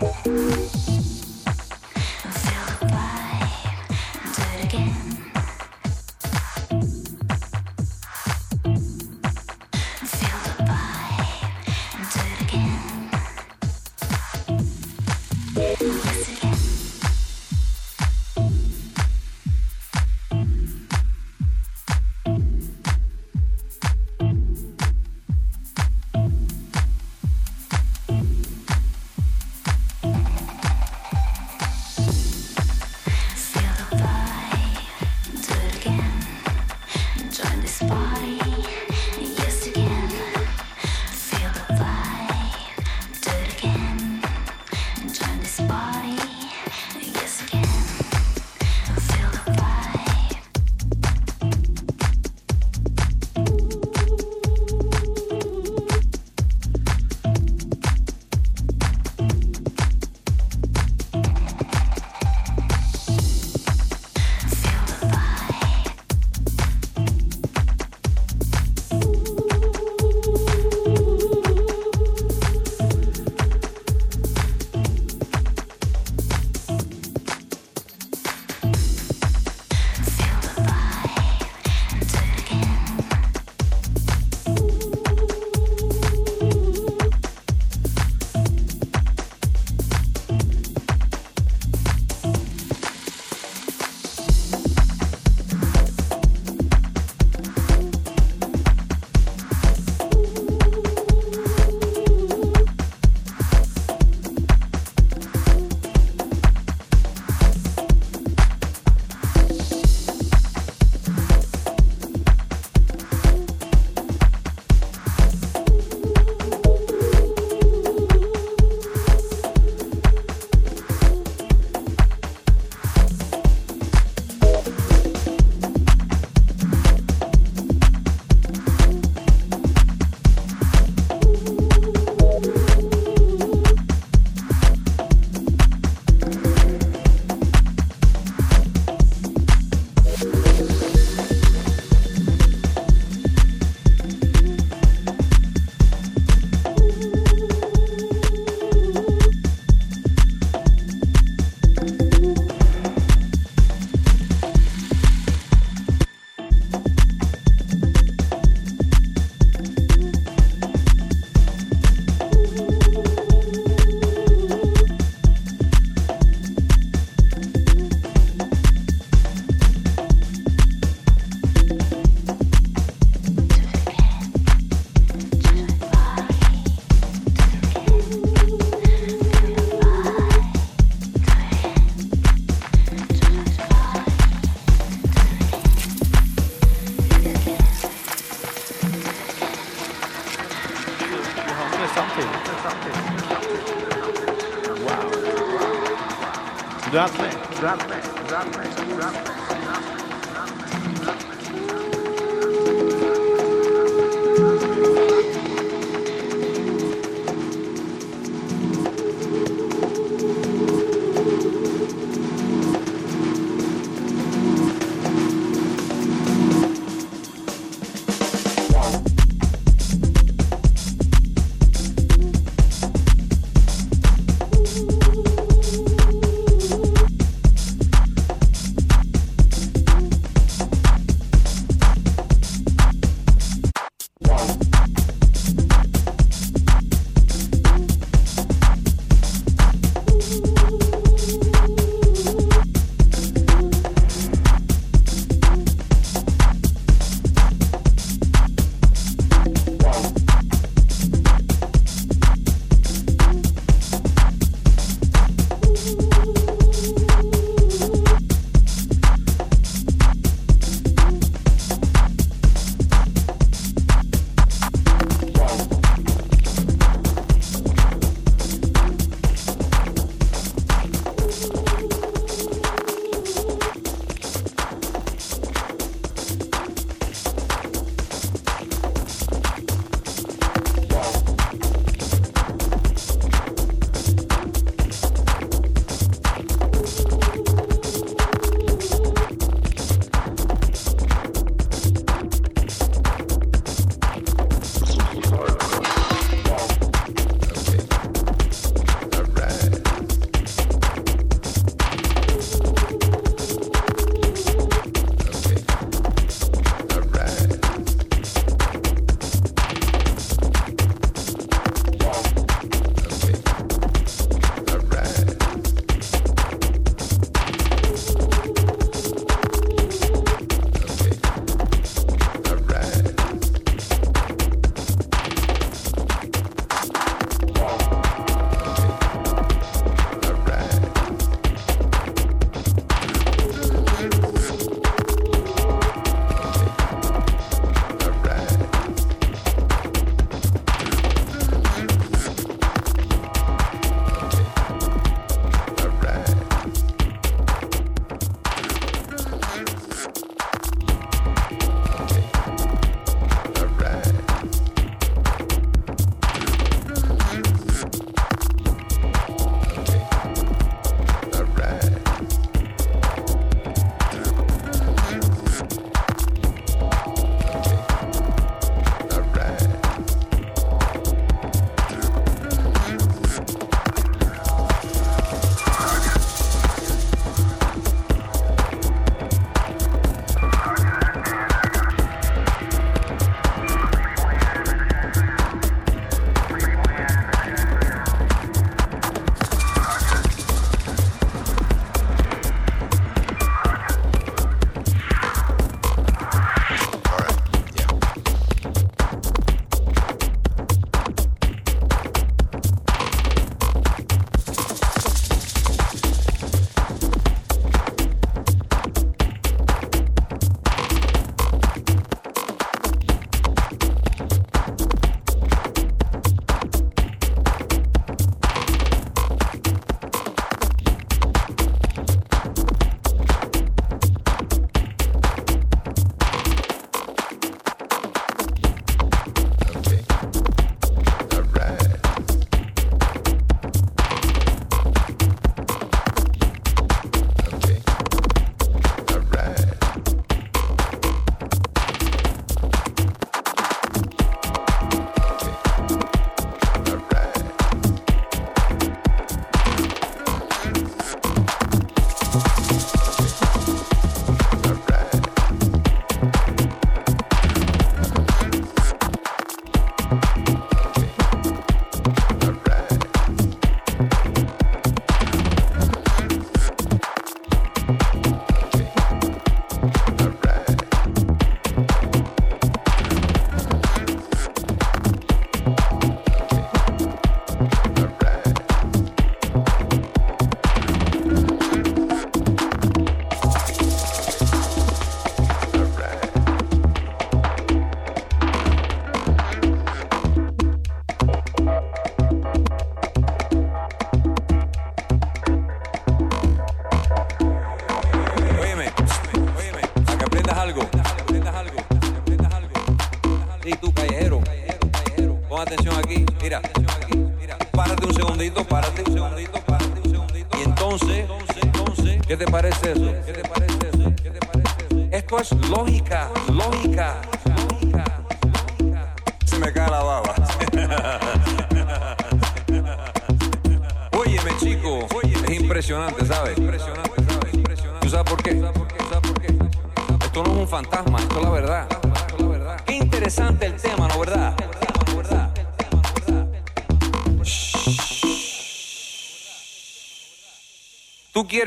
Bye.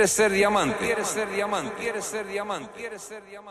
Quieres ser diamante. Quieres ser diamante. Quieres ser diamante. Quieres ser diamante.